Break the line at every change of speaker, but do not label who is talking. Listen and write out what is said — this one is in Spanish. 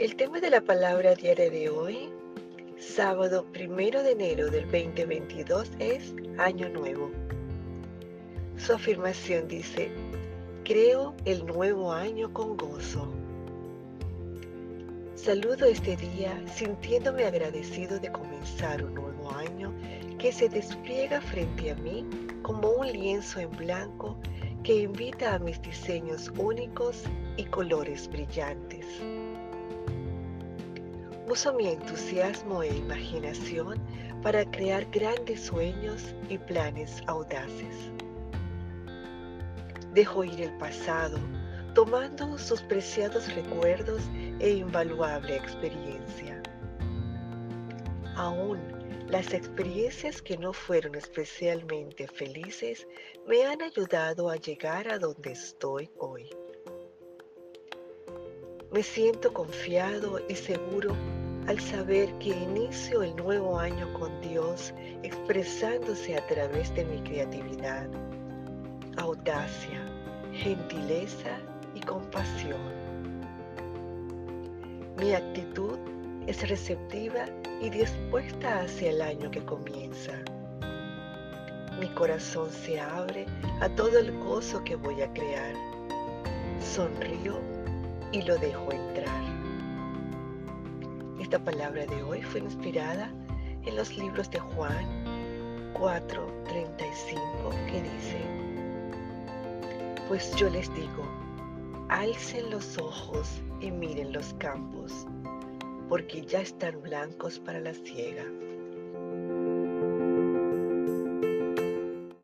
El tema de la palabra diaria de hoy, sábado primero de enero del 2022, es Año Nuevo. Su afirmación dice, creo el nuevo año con gozo. Saludo este día sintiéndome agradecido de comenzar un nuevo año que se despliega frente a mí como un lienzo en blanco que invita a mis diseños únicos y colores brillantes. Uso mi entusiasmo e imaginación para crear grandes sueños y planes audaces. Dejo ir el pasado, tomando sus preciados recuerdos e invaluable experiencia. Aún las experiencias que no fueron especialmente felices me han ayudado a llegar a donde estoy hoy. Me siento confiado y seguro al saber que inicio el nuevo año con Dios expresándose a través de mi creatividad, audacia, gentileza y compasión. Mi actitud es receptiva y dispuesta hacia el año que comienza. Mi corazón se abre a todo el gozo que voy a crear. Sonrío y lo dejo entrar. Esta palabra de hoy fue inspirada en los libros de Juan 4:35 que dice, pues yo les digo, alcen los ojos y miren los campos, porque ya están blancos para la siega.